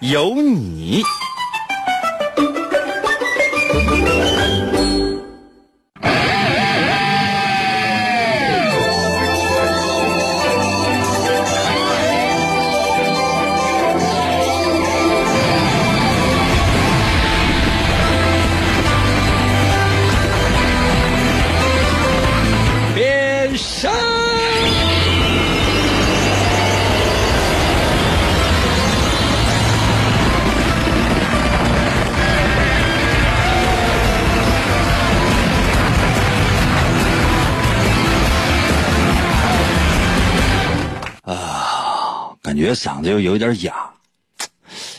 有你。觉嗓子又有点哑，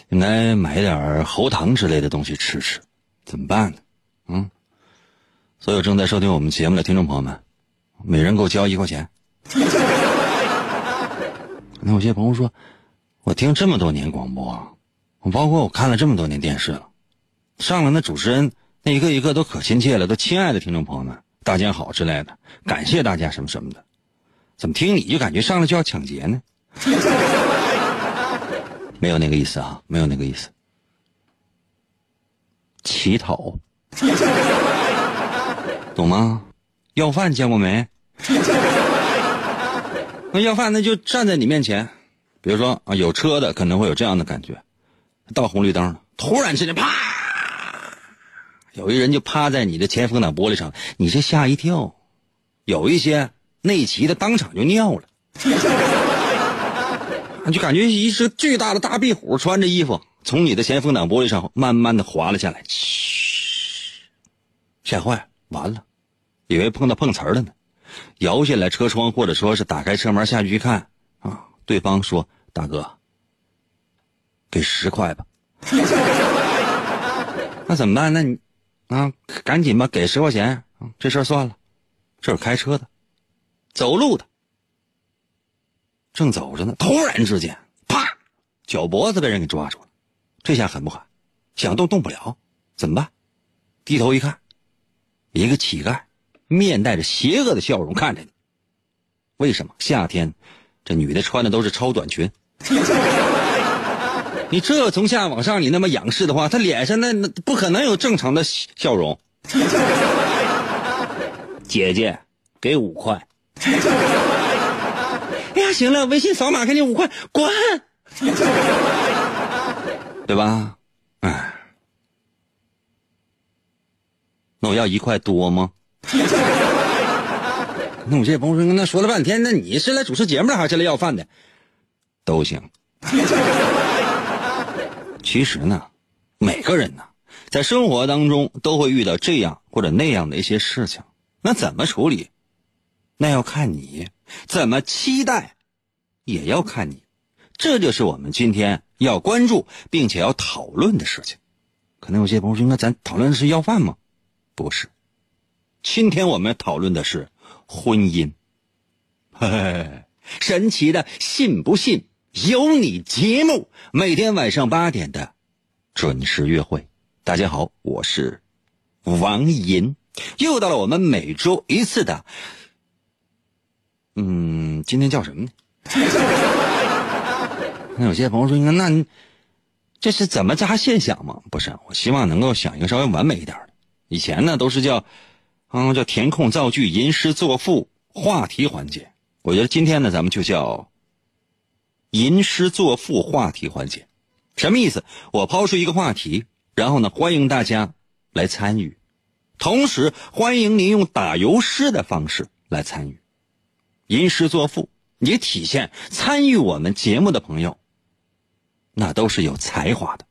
应该买点喉糖之类的东西吃吃，怎么办呢？嗯，所有正在收听我们节目的听众朋友们，每人给我交一块钱。那有些朋友说，我听这么多年广播，我包括我看了这么多年电视了，上了那主持人那一个一个都可亲切了，都亲爱的听众朋友们，大家好之类的，感谢大家什么什么的，怎么听你就感觉上来就要抢劫呢？没有那个意思啊，没有那个意思。乞讨，懂吗？要饭见过没？那要饭那就站在你面前，比如说啊，有车的可能会有这样的感觉，到红绿灯了，突然之间啪，有一人就趴在你的前风挡玻璃上，你这吓一跳，有一些内骑的当场就尿了。就感觉一只巨大的大壁虎穿着衣服从你的前风挡玻璃上慢慢的滑了下来，嘘，吓坏，完了，以为碰到碰瓷儿了呢，摇下来车窗或者说是打开车门下去一看啊，对方说：“大哥，给十块吧。”那怎么办？那你啊，赶紧吧，给十块钱，这事儿算了。这是开车的，走路的。正走着呢，突然之间，啪，脚脖子被人给抓住了，这下狠不狠？想动动不了，怎么办？低头一看，一个乞丐，面带着邪恶的笑容看着你。为什么？夏天，这女的穿的都是超短裙。你这从下往上，你那么仰视的话，她脸上那那不可能有正常的笑容。姐姐，给五块。行了，微信扫码给你五块，滚，对吧？哎，那我要一块多吗？那我这朋友说，那说了半天，那你是来主持节目的还是来要饭的？都行。其实呢，每个人呢，在生活当中都会遇到这样或者那样的一些事情，那怎么处理？那要看你。怎么期待，也要看你，这就是我们今天要关注并且要讨论的事情。可能有些朋友说：“那咱讨论的是要饭吗？”不是，今天我们讨论的是婚姻。嘿嘿，神奇的，信不信由你节目，每天晚上八点的准时约会。大家好，我是王银，又到了我们每周一次的。嗯，今天叫什么呢？那有些朋友说：“那这是怎么扎现想吗？”不是，我希望能够想一个稍微完美一点的。以前呢都是叫，嗯，叫填空造句、吟诗作赋、话题环节。我觉得今天呢，咱们就叫吟诗作赋话题环节。什么意思？我抛出一个话题，然后呢，欢迎大家来参与，同时欢迎您用打油诗的方式来参与。吟诗作赋，也体现参与我们节目的朋友，那都是有才华的。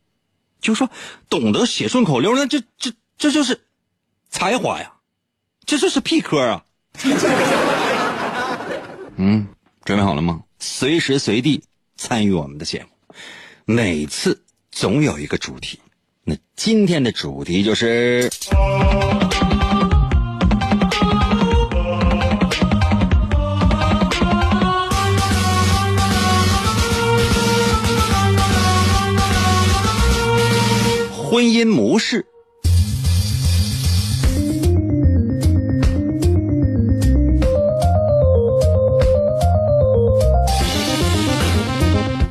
就说懂得写顺口溜，那这这这就是才华呀，这就是屁科啊。嗯，准备好了吗？随时随地参与我们的节目，每次总有一个主题。那今天的主题就是。婚姻模式。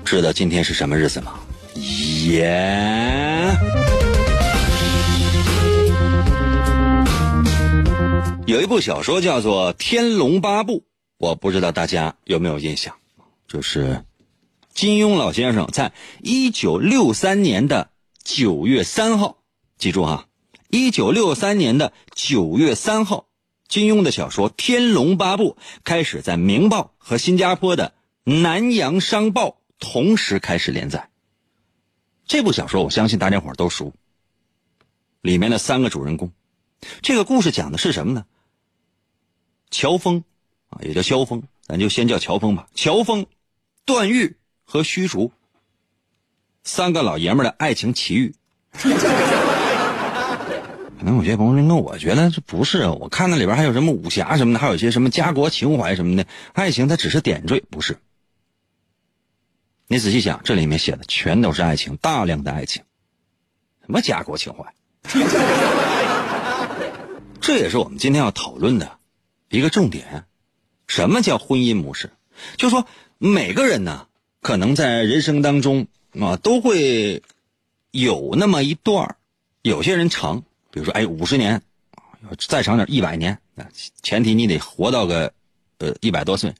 知道今天是什么日子吗？耶、有一部小说叫做《天龙八部》，我不知道大家有没有印象，就是金庸老先生在一九六三年的九月三号，记住哈，一九六三年的九月三号，金庸的小说《天龙八部》开始在《明报》和新加坡的《南洋商报》同时开始连载。这部小说我相信大家伙都熟，里面的三个主人公，这个故事讲的是什么呢？乔峰啊，也叫萧峰，咱就先叫乔峰吧。乔峰、段誉和虚竹三个老爷们的爱情奇遇。可能有些朋友说，那我觉得这不是啊，我看那里边还有什么武侠什么的，还有一些什么家国情怀什么的，爱情它只是点缀，不是。你仔细想，这里面写的全都是爱情，大量的爱情，什么家国情怀？这也是我们今天要讨论的一个重点。什么叫婚姻模式？就说每个人呢，可能在人生当中啊，都会有那么一段儿有些人长，比如说哎五十年，再长点一百年，前提你得活到个呃一百多岁。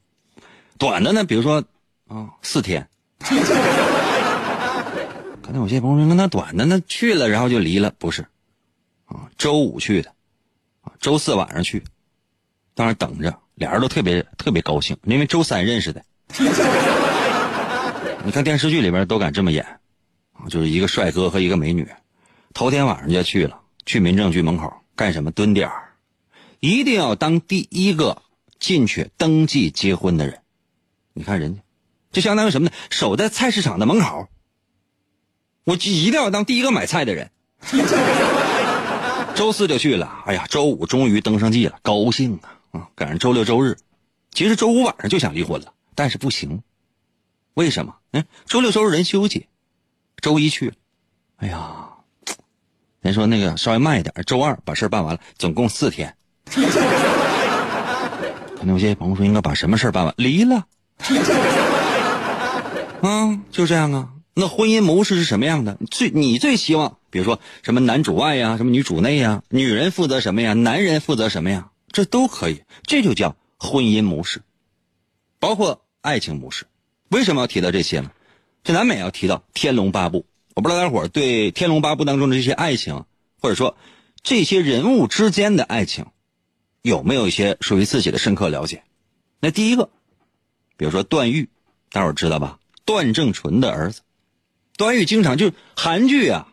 短的呢，比如说啊四天。可能有些朋友说，那短的那去了，然后就离了，不是？啊，周五去的，啊，周四晚上去，当然等着，俩人都特别特别高兴，因为周三认识的。你看电视剧里边都敢这么演，就是一个帅哥和一个美女，头天晚上就去了，去民政局门口干什么？蹲点儿，一定要当第一个进去登记结婚的人。你看人家。就相当于什么呢？守在菜市场的门口，我就一定要当第一个买菜的人。周四就去了，哎呀，周五终于登上记了，高兴啊！啊，赶上周六周日，其实周五晚上就想离婚了，但是不行，为什么？嗯，周六周日人休息，周一去，哎呀，人说那个稍微慢一点，周二把事办完了，总共四天。可能有些朋友说，应该把什么事办完？离了。啊，就这样啊。那婚姻模式是什么样的？最你最希望，比如说什么男主外呀，什么女主内呀，女人负责什么呀，男人负责什么呀？这都可以，这就叫婚姻模式，包括爱情模式。为什么要提到这些呢？这难免要提到《天龙八部》。我不知道大伙儿对《天龙八部》当中的这些爱情，或者说这些人物之间的爱情，有没有一些属于自己的深刻了解？那第一个，比如说段誉，大伙儿知道吧？段正淳的儿子，段誉经常就是韩剧啊，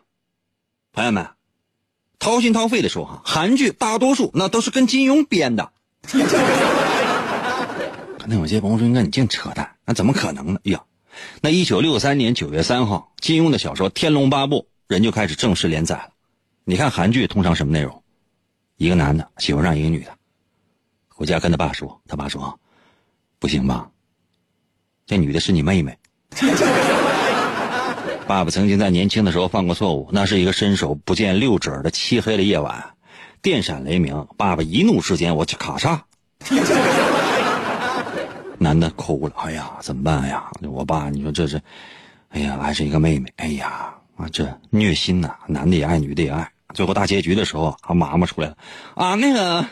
朋友们，掏心掏肺的说哈，韩剧大多数那都是跟金庸编的。那有些朋友说，那你净扯淡，那怎么可能呢？呀，那一九六三年九月三号，金庸的小说《天龙八部》人就开始正式连载了。你看韩剧通常什么内容？一个男的喜欢上一个女的，回家跟他爸说，他爸说，不行吧，这女的是你妹妹。爸爸曾经在年轻的时候犯过错误，那是一个伸手不见六指的漆黑的夜晚，电闪雷鸣，爸爸一怒之间，我去咔嚓。男的哭了，哎呀，怎么办呀？我爸，你说这是，哎呀，还是一个妹妹，哎呀，啊，这虐心呐，男的也爱，女的也爱。最后大结局的时候，啊，妈妈出来了，啊，那个，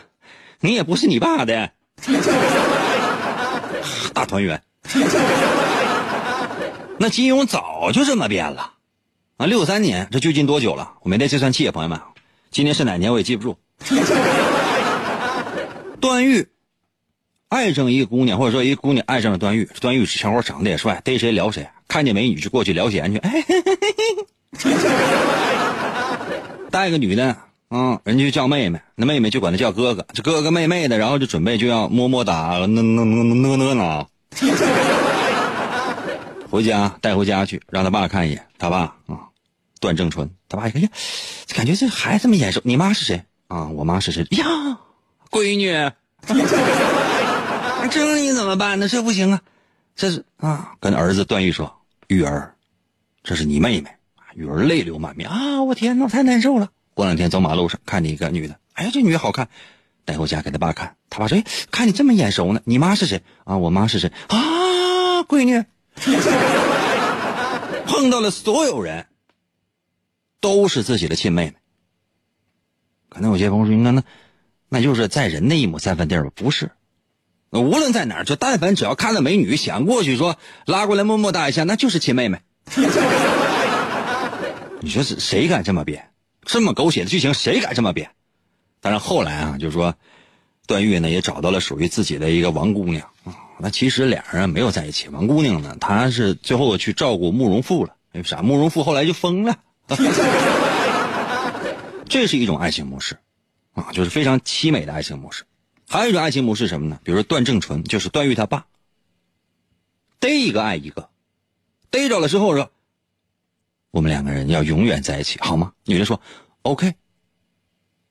你也不是你爸的，大团圆。那金庸早就这么编了，啊，六三年，这最近多久了？我没带计算器，朋友们，今年是哪年我也记不住。段誉爱上一个姑娘，或者说一个姑娘爱上了段誉，段誉小伙长得也帅，逮谁聊谁，看见美女就过去聊闲去。哎，嘿嘿嘿带个女的，嗯，人家就叫妹妹，那妹妹就管他叫哥哥，这哥哥妹妹的，然后就准备就要么么哒，那那那那呢呢。回家带回家去，让他爸看一眼。他爸啊，段正淳，他爸一看呀，感觉这孩子这么眼熟。你妈是谁啊？我妈是谁呀？闺女，这你怎么办呢？这不行啊，这是啊，跟儿子段誉说，玉儿，这是你妹妹。玉儿泪流满面啊！我天哪，我太难受了。过两天走马路上看见一个女的，哎呀，这女的好看，带回家给他爸看。他爸说：“哎，看你这么眼熟呢，你妈是谁啊？我妈是谁啊？闺女。”碰到了所有人，都是自己的亲妹妹。可能有些朋友说：“那那那就是在人的一亩三分地儿吧？”不是，无论在哪儿，就但凡只要看到美女，想过去说拉过来么么哒一下，那就是亲妹妹。你说是谁敢这么编？这么狗血的剧情，谁敢这么编？但是后来啊，就是说，段誉呢也找到了属于自己的一个王姑娘啊。那其实俩人没有在一起，王姑娘呢，她是最后去照顾慕容复了。为啥？慕容复后来就疯了。这是一种爱情模式啊，就是非常凄美的爱情模式。还有一种爱情模式什么呢？比如说段正淳，就是段誉他爸，逮一个爱一个，逮着了之后说。我们两个人要永远在一起，好吗？女的说：“OK。”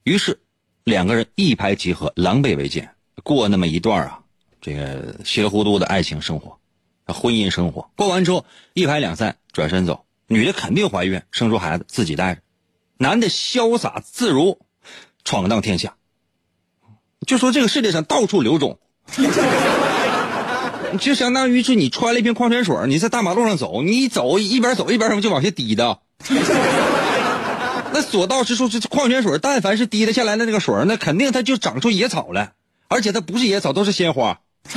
于是，两个人一拍即合，狼狈为奸，过那么一段啊，这个稀里糊涂的爱情生活，婚姻生活。过完之后，一拍两散，转身走。女的肯定怀孕，生出孩子自己带着。男的潇洒自如，闯荡天下。就说这个世界上到处流种。就相当于是你穿了一瓶矿泉水，你在大马路上走，你一走一边走一边什么就往下滴的。那所到之处这矿泉水，但凡是滴的下来的那个水，那肯定它就长出野草来，而且它不是野草，都是鲜花。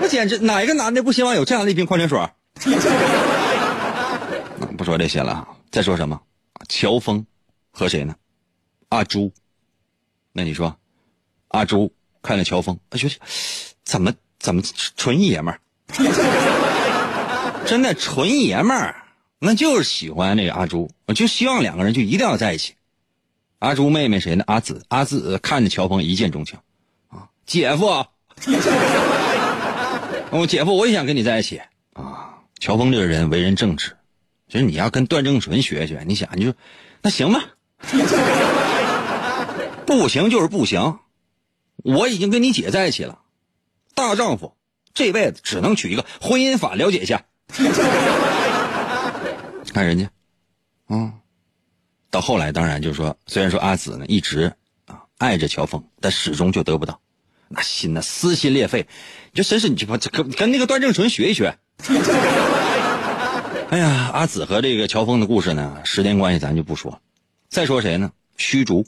那简直哪个男的不希望有这样的一瓶矿泉水？不说这些了，再说什么？乔峰和谁呢？阿朱。那你说，阿朱看着乔峰，他觉得怎么？怎么纯爷们儿？真的纯爷们儿，那就是喜欢那个阿朱，我就希望两个人就一定要在一起。阿朱妹妹谁呢？阿紫，阿紫看着乔峰一见钟情，啊，姐夫，我姐夫我也想跟你在一起啊。乔峰这个人为人正直，其实你要跟段正淳学学，你想你就那行吧，不行就是不行，我已经跟你姐在一起了。大丈夫这辈子只能娶一个，婚姻法了解一下。看人家，啊，到后来当然就是说，虽然说阿紫呢一直啊爱着乔峰，但始终就得不到，那心呢撕心裂肺。就真是你就跟跟那个段正淳学一学。哎呀，阿紫和这个乔峰的故事呢，时间关系咱就不说。再说谁呢？虚竹，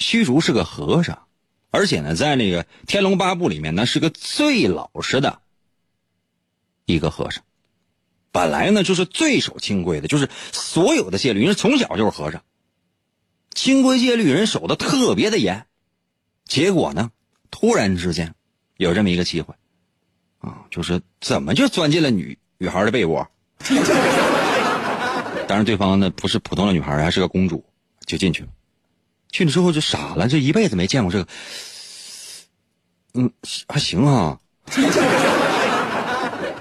虚竹是个和尚。而且呢，在那个《天龙八部》里面呢，是个最老实的一个和尚。本来呢，就是最守清规的，就是所有的戒律，人从小就是和尚，清规戒律人守的特别的严。结果呢，突然之间有这么一个机会，啊，就是怎么就钻进了女女孩的被窝？当然，对方呢不是普通的女孩，还是个公主，就进去了。去了之后就傻了，这一辈子没见过这个，嗯，还行啊。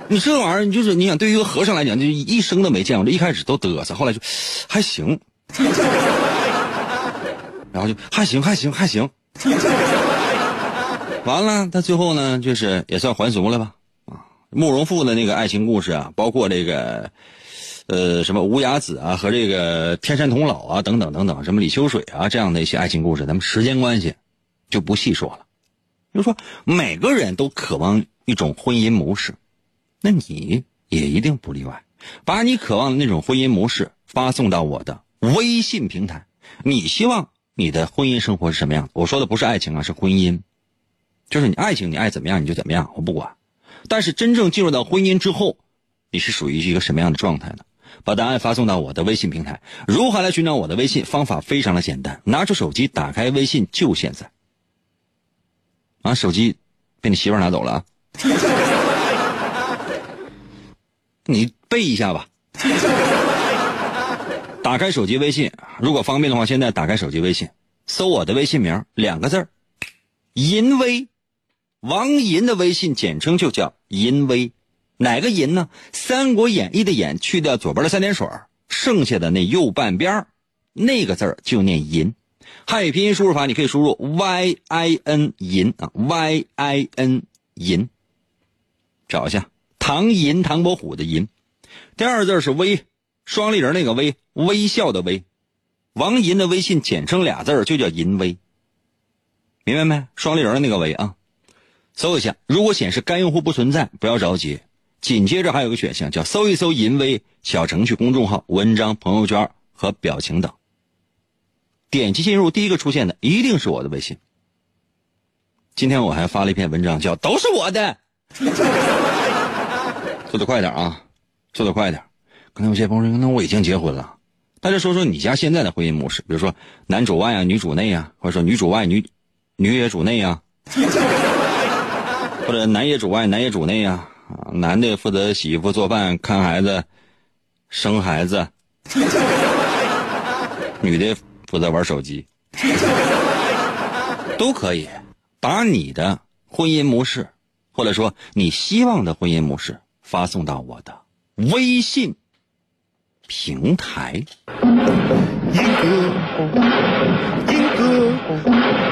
你这玩意儿，你就是你想，对于一个和尚来讲，就一生都没见过。这一开始都嘚瑟，后来就还行，然后就还行，还行，还行。完了，他最后呢，就是也算还俗了吧？啊，慕容复的那个爱情故事啊，包括这个。呃，什么无崖子啊，和这个天山童姥啊，等等等等，什么李秋水啊，这样的一些爱情故事，咱们时间关系就不细说了。就说每个人都渴望一种婚姻模式，那你也一定不例外。把你渴望的那种婚姻模式发送到我的微信平台。你希望你的婚姻生活是什么样？我说的不是爱情啊，是婚姻。就是你爱情，你爱怎么样你就怎么样，我不管。但是真正进入到婚姻之后，你是属于一个什么样的状态呢？把答案发送到我的微信平台。如何来寻找我的微信？方法非常的简单，拿出手机，打开微信，就现在。啊，手机被你媳妇拿走了啊！你背一下吧。打开手机微信，如果方便的话，现在打开手机微信，搜我的微信名，两个字儿，淫威，王银的微信简称就叫淫威。哪个银呢？《三国演义》的演去掉左边的三点水剩下的那右半边那个字就念银。汉语拼音输入法你可以输入 y i n 银啊 y i n 银，找一下唐寅唐伯虎的寅。第二字是微，双立人那个微，微笑的微。王银的微信简称俩字就叫银微，明白没？双立人的那个微啊，搜一下。如果显示该用户不存在，不要着急。紧接着还有个选项叫搜一搜淫微小程序、公众号、文章、朋友圈和表情等。点击进入，第一个出现的一定是我的微信。今天我还发了一篇文章，叫“都是我的”，做的快点啊，做的快点。刚才有些朋友说：“那我已经结婚了。”大家说说你家现在的婚姻模式，比如说男主外啊，女主内啊，或者说女主外女女也主内啊，或者男也主外男也主内啊，啊男的负责洗衣服、做饭、看孩子、生孩子，女的负责玩手机，都可以把你的婚姻模式，或者说你希望的婚姻模式发送到我的微信。平台，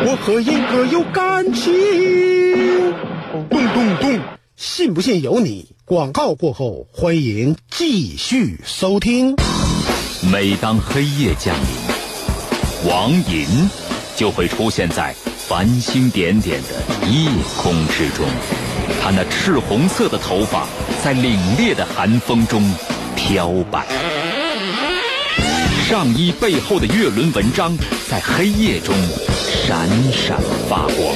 我和英哥有感情。咚咚咚，信不信由你。广告过后，欢迎继续收听。每当黑夜降临，王银就会出现在繁星点点的夜空之中。他那赤红色的头发在凛冽的寒风中飘摆。上衣背后的月轮纹章在黑夜中闪闪发光，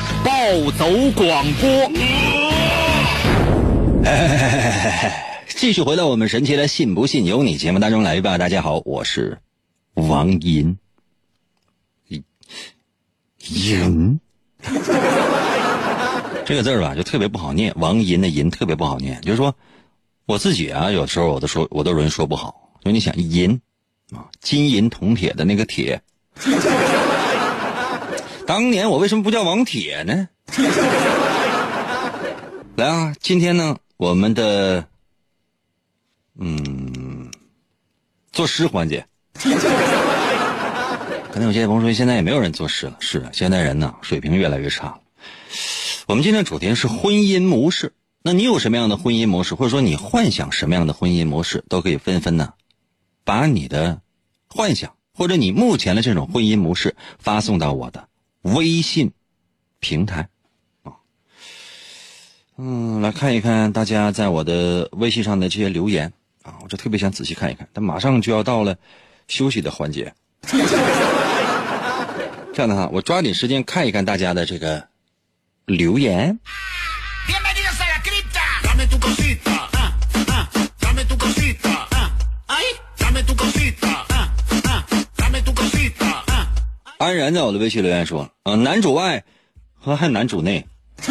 暴走广播。继续回到我们神奇的“信不信由你”节目当中来吧。大家好，我是王银。银 这个字儿吧，就特别不好念。王银的银特别不好念，就是说。我自己啊，有时候我都说，我都容易说不好。就你想银，啊，金银铜铁的那个铁，当年我为什么不叫王铁呢？来啊，今天呢，我们的，嗯，作诗环节。可能有些朋友说，现在也没有人作诗了。是，现在人呢，水平越来越差了。我们今天主题是婚姻模式。那你有什么样的婚姻模式，或者说你幻想什么样的婚姻模式，都可以纷纷呢，把你的幻想或者你目前的这种婚姻模式发送到我的微信平台啊。嗯，来看一看大家在我的微信上的这些留言啊，我就特别想仔细看一看。但马上就要到了休息的环节，这样的哈，我抓紧时间看一看大家的这个留言。安然在我的微信留言说：“呃，男主外和还男主内，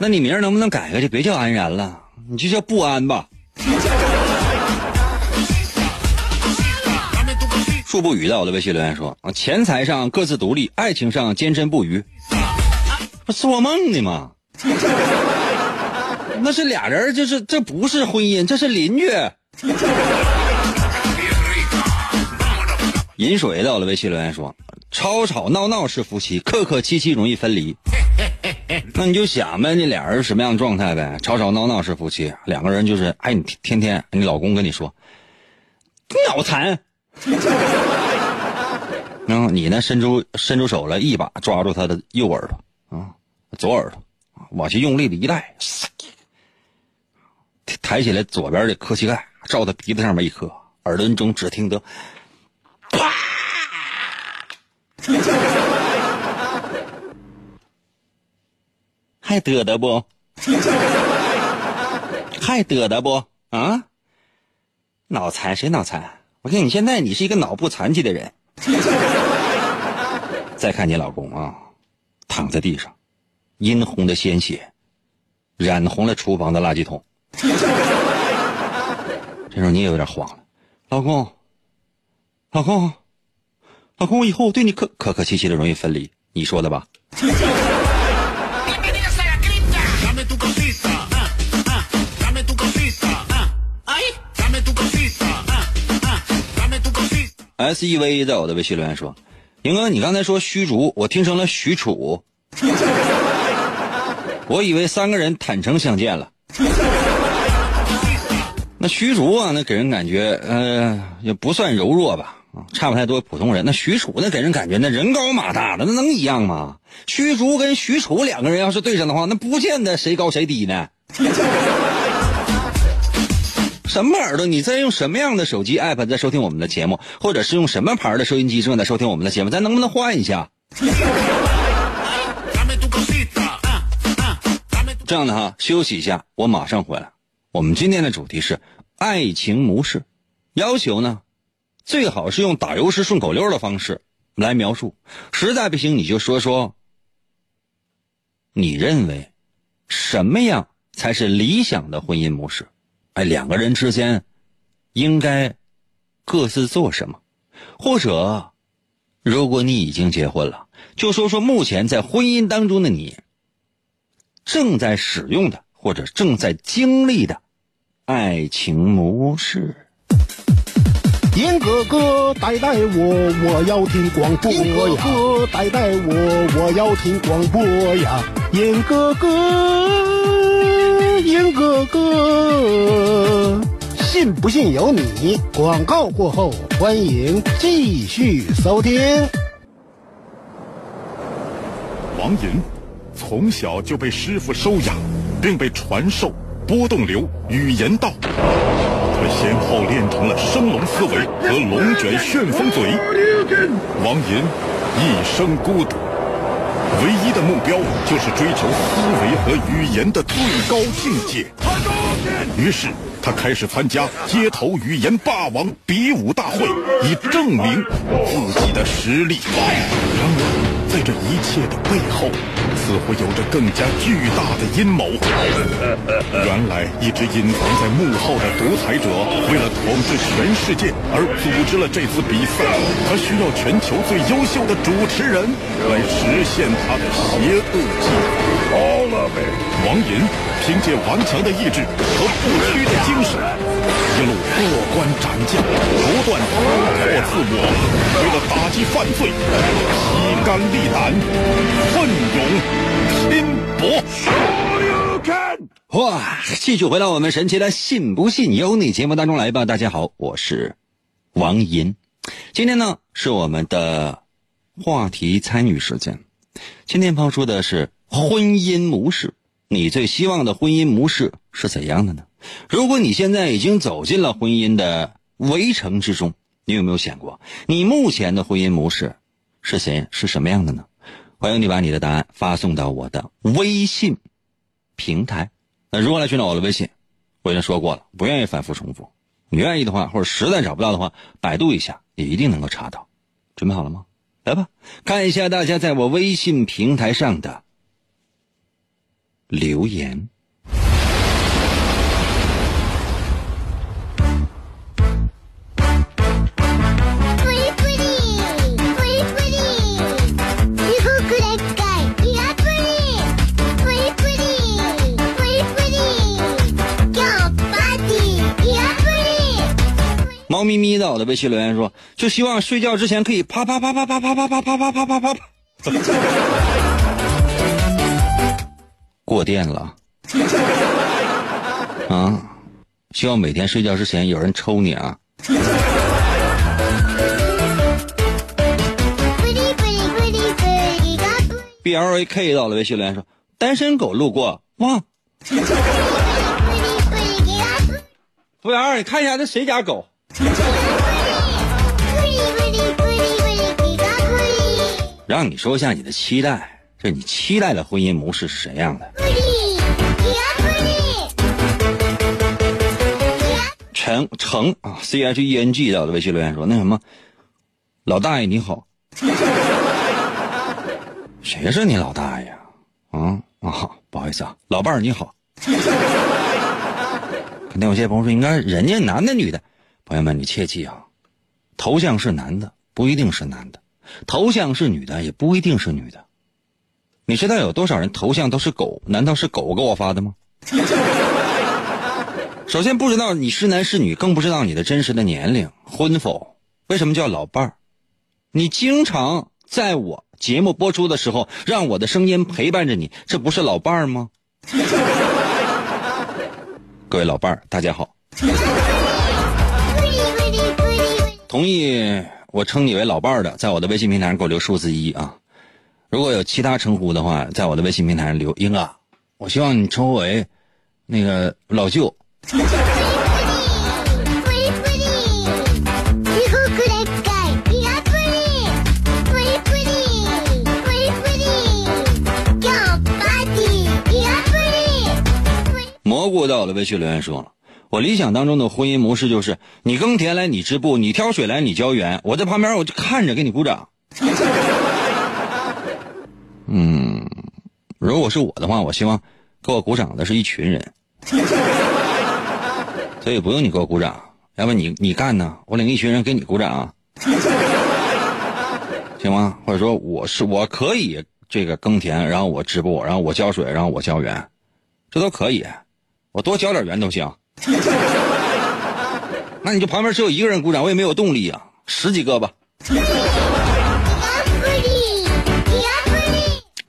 那你名能不能改个就别叫安然了，你就叫不安吧。”树不语在我的微信留言说：“，钱财上各自独立，爱情上坚贞不渝，不做梦呢吗？那是俩人，就是这不是婚姻，这是邻居。”饮水的，我的，微信留言说：“吵吵闹闹是夫妻，客客气气容易分离。”那你就想呗，那俩人什么样的状态呗？吵吵闹闹是夫妻，两个人就是，哎，你天天你老公跟你说，脑残，然后你呢，伸出伸出手来，一把抓住他的右耳朵啊，左耳朵，往下用力的一带，抬起来左边的磕膝盖，照他鼻子上面一磕，耳轮中只听得。还嘚嘚不？还嘚嘚不？啊！脑残谁脑残？我看你现在你是一个脑部残疾的人。再看你老公啊，躺在地上，殷红的鲜血染红了厨房的垃圾桶。这时候你也有点慌了，老公，老公，老公，我以后我对你客客气气的容易分离，你说的吧。SEV 在我的微信留言说，宁哥，你刚才说虚竹，我听成了许褚。我以为三个人坦诚相见了。那虚竹啊，那给人感觉嗯也不算柔弱吧。差不太多普通人。那许褚那给人感觉那人高马大的，那能一样吗？虚竹跟许褚两个人要是对上的话，那不见得谁高谁低呢。”什么耳朵？你在用什么样的手机 app 在收听我们的节目，或者是用什么牌的收音机正在收听我们的节目？咱能不能换一下？这样的哈，休息一下，我马上回来。我们今天的主题是爱情模式，要求呢，最好是用打油诗顺口溜的方式来描述，实在不行你就说说，你认为什么样才是理想的婚姻模式？哎，两个人之间应该各自做什么？或者，如果你已经结婚了，就说说目前在婚姻当中的你正在使用的或者正在经历的爱情模式。银哥哥带带我，我要听广播呀！银哥哥带带我，我要听广播呀！银哥哥，银哥哥，信不信由你。广告过后，欢迎继续收听。王银从小就被师傅收养，并被传授波动流语言道。先后练成了升龙思维和龙卷旋风嘴。王银一生孤独，唯一的目标就是追求思维和语言的最高境界。于是他开始参加街头语言霸王比武大会，以证明自己的实力。然而，在这一切的背后，似乎有着更加巨大的阴谋。原来，一直隐藏在幕后的独裁者，为了统治全世界而组织了这次比赛。他需要全球最优秀的主持人来实现他的邪恶计划。王银凭借顽强的意志和不屈的精神，一路过关斩将，不断突破自我，为了打击犯罪，披肝沥胆，奋勇拼搏。哇！继续回到我们神奇的“信不信由你”节目当中来吧。大家好，我是王银。今天呢是我们的话题参与时间。今天抛出的是婚姻模式，你最希望的婚姻模式是怎样的呢？如果你现在已经走进了婚姻的围城之中，你有没有想过，你目前的婚姻模式是谁是什么样的呢？欢迎你把你的答案发送到我的微信平台。那如何来寻找我的微信？我已经说过了，不愿意反复重复。你愿意的话，或者实在找不到的话，百度一下也一定能够查到。准备好了吗？来吧，看一下大家在我微信平台上的留言。猫咪咪在我的微信留言说，就希望睡觉之前可以啪啪啪啪啪啪啪啪啪啪啪啪啪啪。过电了 啊！希望每天睡觉之前有人抽你啊 B L A K 到了微信留言说，单身狗路过哇 服务员，你看一下这谁家狗？让你说一下你的期待，这你期待的婚姻模式是什么样的？陈程啊，C H E N G 在我的微信留言说那什么，老大爷你好，谁是你老大爷啊？啊啊，不好意思啊，老伴儿你好。肯定有些朋友说，应该人家男的女的，朋友们你切记啊，头像是男的不一定是男的，头像是女的也不一定是女的。你知道有多少人头像都是狗？难道是狗给我发的吗？首先不知道你是男是女，更不知道你的真实的年龄、婚否。为什么叫老伴儿？你经常在我节目播出的时候，让我的声音陪伴着你，这不是老伴儿吗？各位老伴儿，大家好。同意我称你为老伴儿的，在我的微信平台上给我留数字一啊。如果有其他称呼的话，在我的微信平台上留英啊。我希望你称呼为那个老舅。蘑菇在我的微信留言说了，我理想当中的婚姻模式就是你耕田来你织布，你挑水来你浇园，我在旁边我就看着给你鼓掌。嗯，如果是我的话，我希望给我鼓掌的是一群人，所以不用你给我鼓掌，要不你你干呢？我领一群人给你鼓掌，行吗？或者说我是我可以这个耕田，然后我织布，然后我浇水，然后我浇园，这都可以，我多浇点园都行。那你就旁边只有一个人鼓掌，我也没有动力啊，十几个吧。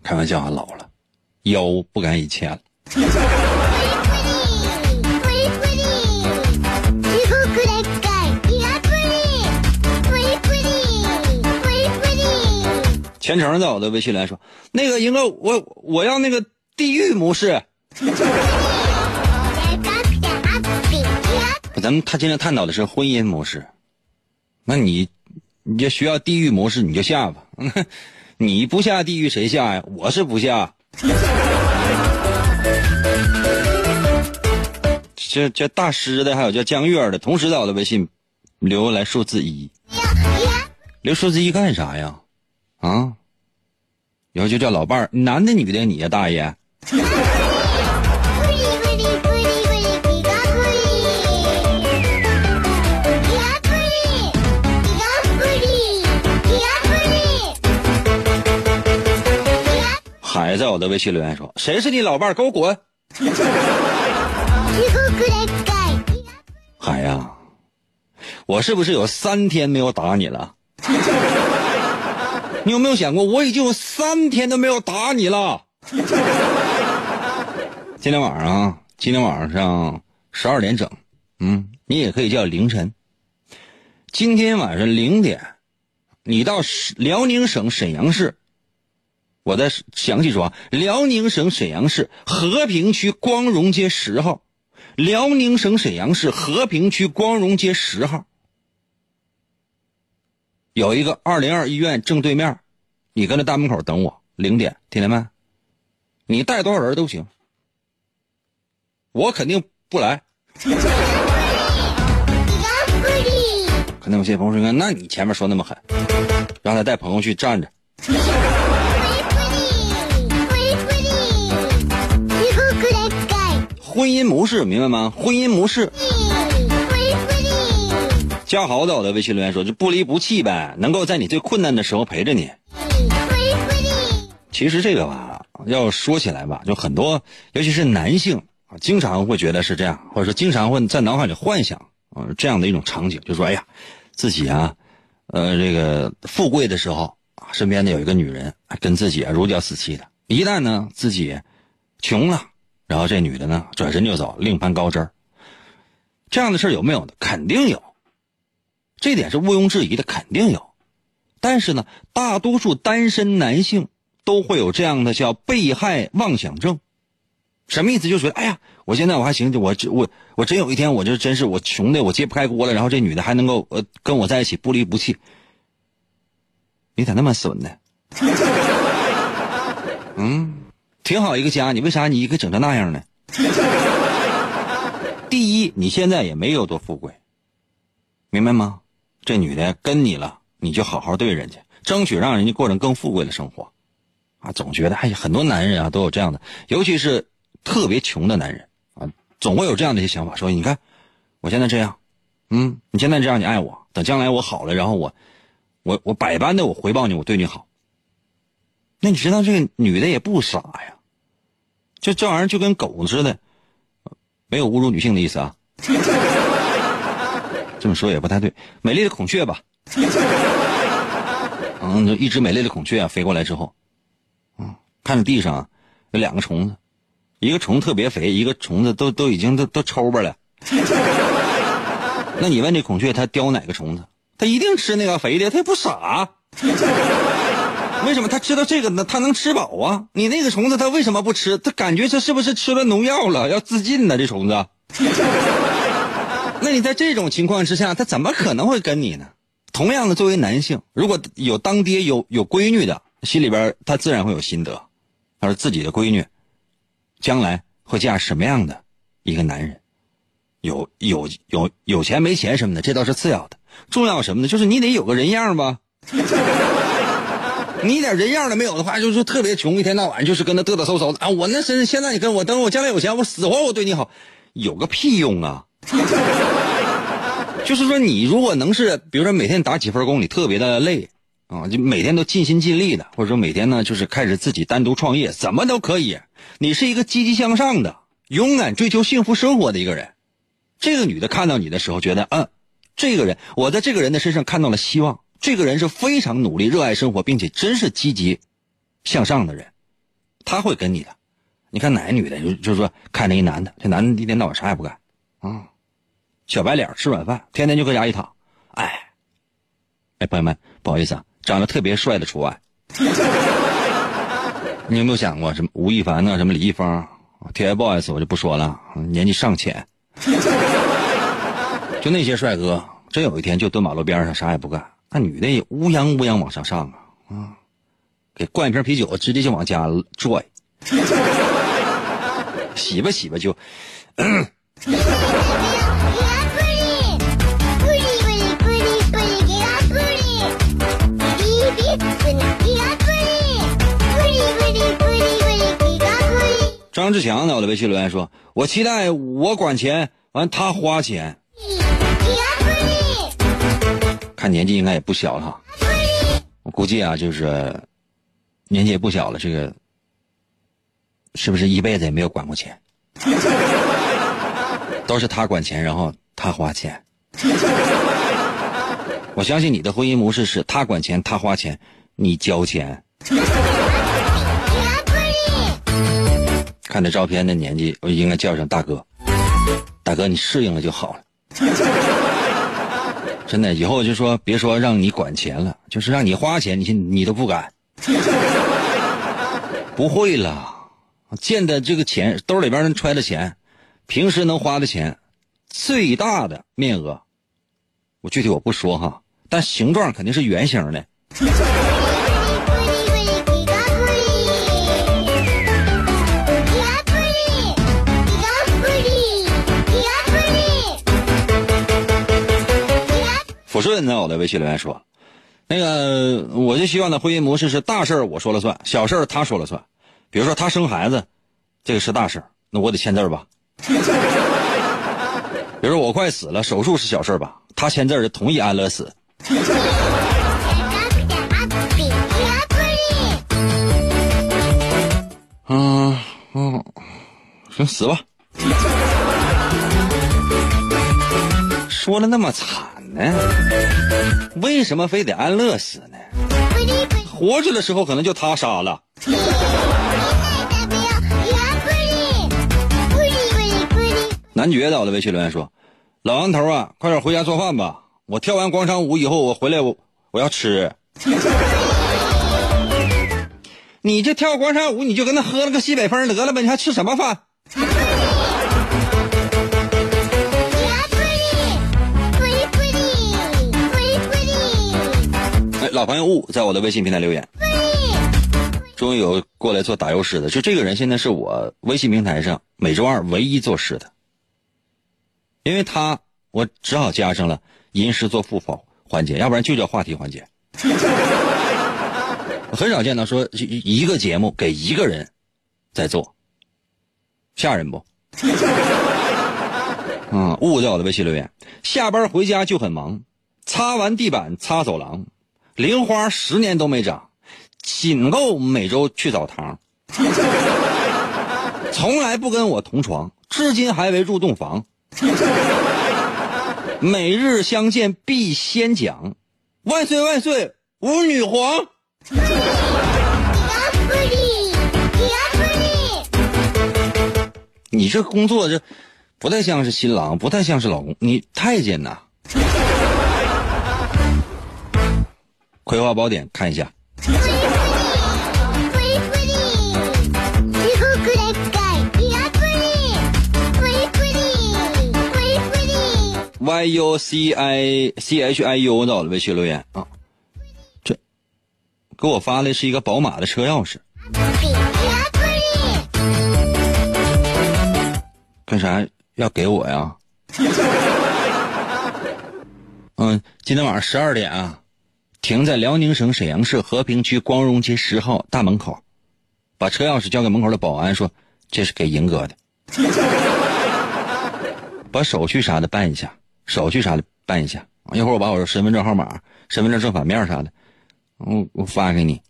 开玩笑，老了，腰不敢以前了。全程在我的微信来说，那个英哥，我我要那个地狱模式。咱们他今天探讨的是婚姻模式，那你你就需要地狱模式，你就下吧。你不下地狱谁下呀？我是不下。这这大师的，还有叫江月的，同时在我的微信留来数字一，留数字一干啥呀？啊？以后就叫老伴儿，男的女的你呀，大爷。海在我的微信留言说：“谁是你老伴儿？给我滚！”海 呀，我是不是有三天没有打你了？你有没有想过，我已经有三天都没有打你了？今天晚上，今天晚上十二点整，嗯，你也可以叫凌晨。今天晚上零点，你到辽宁省沈阳市。我再详细说啊，辽宁省沈阳市和平区光荣街十号，辽宁省沈阳市和平区光荣街十号有一个二零二医院正对面，你跟着大门口等我，零点，听见没？你带多少人都行，我肯定不来。可能有些朋友说，那你前面说那么狠，让他带朋友去站着。婚姻模式明白吗？婚姻模式。嘉豪在我的微信留言说：“就不离不弃呗，能够在你最困难的时候陪着你。”其实这个吧，要说起来吧，就很多，尤其是男性啊，经常会觉得是这样，或者说经常会在脑海里幻想啊这样的一种场景，就说：“哎呀，自己啊，呃，这个富贵的时候啊，身边的有一个女人跟自己啊如胶似漆的，一旦呢自己穷了。”然后这女的呢，转身就走，另攀高枝儿。这样的事有没有呢？肯定有，这点是毋庸置疑的，肯定有。但是呢，大多数单身男性都会有这样的叫被害妄想症。什么意思？就说，哎呀，我现在我还行，我我我真有一天，我就真是我穷的我揭不开锅了。然后这女的还能够呃跟我在一起不离不弃，你咋那么损呢？嗯。挺好一个家，你为啥你给整成那样呢？第一，你现在也没有多富贵，明白吗？这女的跟你了，你就好好对人家，争取让人家过上更富贵的生活。啊，总觉得哎，很多男人啊都有这样的，尤其是特别穷的男人啊，总会有这样的一些想法，说你看我现在这样，嗯，你现在这样你爱我，等将来我好了，然后我我我百般的我回报你，我对你好。那你知道这个女的也不傻呀，就这玩意儿就跟狗似的，没有侮辱女性的意思啊。这么说也不太对，美丽的孔雀吧，嗯，就一只美丽的孔雀啊飞过来之后，嗯，看着地上有两个虫子，一个虫特别肥，一个虫子都都已经都都抽巴了。那你问这孔雀它叼哪个虫子？它一定吃那个肥的，它也不傻。为什么他知道这个呢？他能吃饱啊！你那个虫子他为什么不吃？他感觉他是不是吃了农药了？要自尽呢？这虫子。那你在这种情况之下，他怎么可能会跟你呢？同样的，作为男性，如果有当爹有有闺女的，心里边他自然会有心得。他说自己的闺女，将来会嫁什么样的一个男人？有有有有钱没钱什么的，这倒是次要的。重要什么呢？就是你得有个人样吧。你一点人样都没有的话，就是特别穷，一天到晚就是跟他嘚嘚嗖嗖的啊！我那身现在你跟我，等我将来有钱，我死活我对你好，有个屁用啊！就是说，你如果能是，比如说每天打几份工，你特别的累啊，就每天都尽心尽力的，或者说每天呢就是开始自己单独创业，怎么都可以。你是一个积极向上的、勇敢追求幸福生活的一个人。这个女的看到你的时候，觉得嗯，这个人我在这个人的身上看到了希望。这个人是非常努力、热爱生活，并且真是积极向上的人，他会跟你的。你看哪个女的，就就是说看着一男的，这男的一天到晚啥也不干，啊，小白脸吃软饭，天天就搁家一躺，哎，哎，朋友们，不好意思啊，长得特别帅的除外。你有没有想过什么吴亦凡呐，什么李易峰、TFBOYS，我就不说了，年纪尚浅，就那些帅哥，真有一天就蹲马路边上啥也不干。那女的也乌泱乌泱往上上啊啊！给灌一瓶啤酒，直接就往家拽，洗吧洗吧就。张志强在我的微信留言说：“我期待我管钱，完他花钱。”看年纪应该也不小了哈，我估计啊，就是年纪也不小了，这个是不是一辈子也没有管过钱？都是他管钱，然后他花钱。我相信你的婚姻模式是他管钱，他花钱，你交钱。看这照片的年纪，我应该叫上大哥。大哥，你适应了就好了。真的，以后就说别说让你管钱了，就是让你花钱，你你都不敢。不会了，见的这个钱兜里边能揣的钱，平时能花的钱，最大的面额，我具体我不说哈，但形状肯定是圆形的。抚顺在我的微信留言说：“那个，我就希望的婚姻模式是大事儿我说了算，小事儿他说了算。比如说他生孩子，这个是大事儿，那我得签字吧。比如说我快死了，手术是小事儿吧，他签字儿就同意安乐死。嗯 嗯，行，死吧。说的那么惨。”呢？为什么非得安乐死呢？活着的时候可能就他杀了。男爵在我的微信留言说：“老杨头啊，快点回家做饭吧！我跳完广场舞以后，我回来我我要吃。你这跳广场舞，你就跟那喝了个西北风得了呗，你还吃什么饭？”老朋友雾在我的微信平台留言，终于有过来做打油诗的，就这个人现在是我微信平台上每周二唯一做诗的，因为他我只好加上了吟诗作赋环环节，要不然就叫话题环节。很少见到说一一个节目给一个人在做，吓人不？嗯，误在我的微信留言。下班回家就很忙，擦完地板擦走廊，零花十年都没长，仅够每周去澡堂。从来不跟我同床，至今还未入洞房。每日相见必先讲，万岁万岁，吾女皇。気がプリ気がプリ你这工作这不太像是新郎，不太像是老公，你太监呐。 葵花宝典看一下，プリプリプリ地獄で深い気がプリプリプリプリプリ Y U C I C H I U 到了微信留言啊，这给我发的是一个宝马的车钥匙，気がプリ干啥要给我呀？嗯，今天晚上十二点啊， 停在辽宁省沈阳市和平区光荣街十号大门口，把车钥匙交给门口的保安，说这是给银哥的，把手续啥的办一下，手续啥的办一下。一会儿我把我的身份证号码、身份证正反面啥的，我我发给你，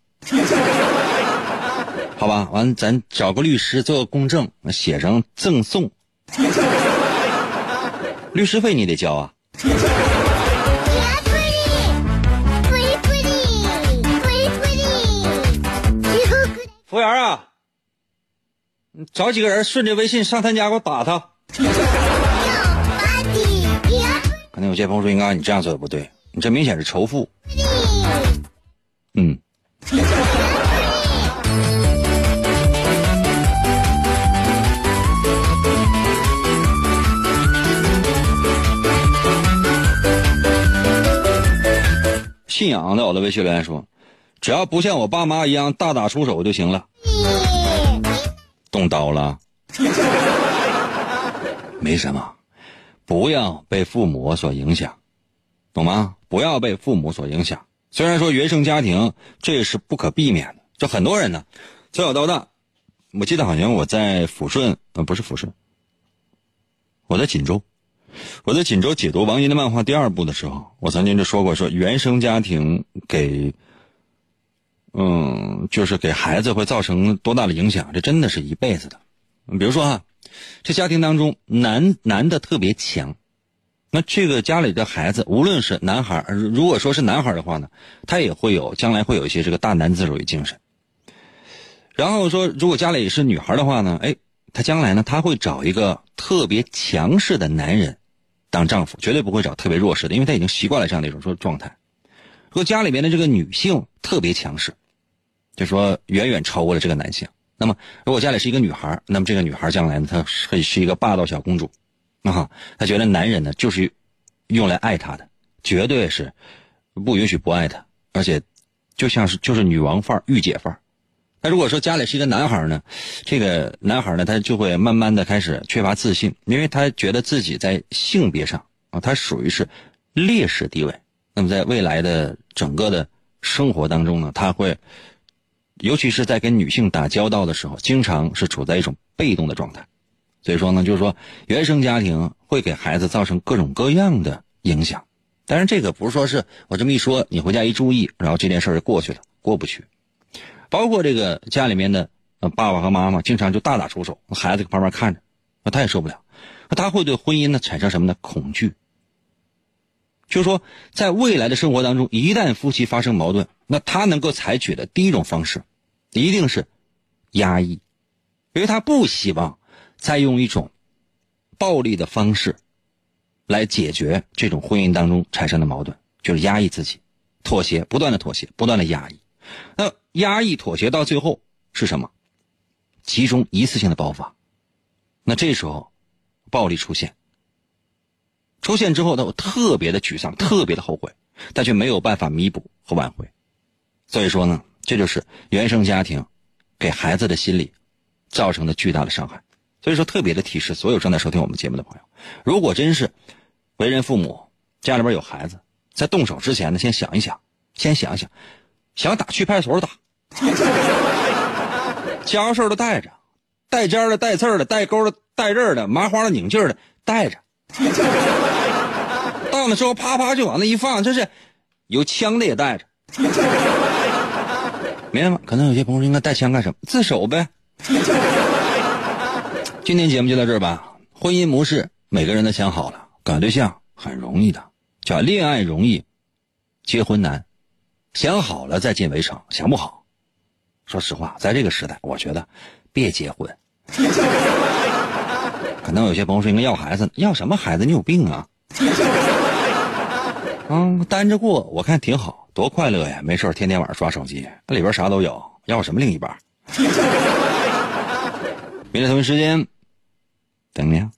好吧？完，咱找个律师做个公证，写上赠送，律师费你得交啊。服务员啊，你找几个人顺着微信上他家给我打他。パーティー気がプ可能有些朋友说，应该你这样做的不对，你这明显是仇富。リ嗯，信仰在我的微信留言说， 只要不像我爸妈一样大打出手就行了。动刀了？没什么，不要被父母所影响，懂吗？不要被父母所影响。虽然说原生家庭这是不可避免的，就很多人呢，从小到大，我记得好像我在抚顺，呃，不是抚顺，我在锦州，我在锦州解读王寅的漫画第二部的时候，我曾经就说过，说原生家庭给，嗯，就是给孩子会造成多大的影响，这真的是一辈子的。比如说哈，这家庭当中男男的特别强，那这个家里的孩子，无论是男孩，如果说是男孩的话呢，他也会有将来会有一些这个大男子主义精神。然后说，如果家里是女孩的话呢，哎，他将来呢，他会找一个特别强势的男人当丈夫，绝对不会找特别弱势的，因为他已经习惯了这样的一种说状态。如果家里边的这个女性特别强势，就说远远超过了这个男性。那么，如果家里是一个女孩，那么这个女孩将来呢，她会是一个霸道小公主，啊，她觉得男人呢就是用来爱她的，绝对是不允许不爱她，而且就像是就是女王范儿、御姐范儿。那如果说家里是一个男孩呢，这个男孩呢，他就会慢慢的开始缺乏自信，因为他觉得自己在性别上啊，他属于是劣势地位。那么在未来的整个的生活当中呢，他会。尤其是在跟女性打交道的时候，经常是处在一种被动的状态。所以说呢，就是说原生家庭会给孩子造成各种各样的影响。但是，这个不是说是我这么一说，你回家一注意，然后这件事就过去了，过不去。包括这个家里面的爸爸和妈妈，经常就大打出手，孩子旁边看着，那他也受不了。他会对婚姻呢产生什么呢？恐惧。就是说，在未来的生活当中，一旦夫妻发生矛盾，那他能够采取的第一种方式，一定是压抑，因为他不希望再用一种暴力的方式来解决这种婚姻当中产生的矛盾，就是压抑自己，妥协，不断的妥协，不断的压抑。那压抑、妥协到最后是什么？集中一次性的爆发。那这时候，暴力出现。出现之后，他特别的沮丧，特别的后悔，但却没有办法弥补和挽回。所以说呢，这就是原生家庭给孩子的心理造成的巨大的伤害。所以说，特别的提示所有正在收听我们节目的朋友，如果真是为人父母，家里边有孩子，在动手之前呢，先想一想，先想一想，想打去派出所打，家伙事都带着，带尖的、带刺的、带钩的、带刃的、麻花的、拧劲的带着。到那之后，啪啪就往那一放，这是有枪的也带着。明白吗？可能有些朋友应该带枪干什么？自首呗。今天节目就到这儿吧。婚姻模式每个人都想好了，搞对象很容易的，叫恋爱容易，结婚难。想好了再进围城，想不好，说实话，在这个时代，我觉得别结婚。可能有些朋友说应该要孩子，要什么孩子？你有病啊！嗯，单着过我看挺好，多快乐呀！没事天天晚上刷手机，那里边啥都有，要什么另一半？明天同一时间等你啊。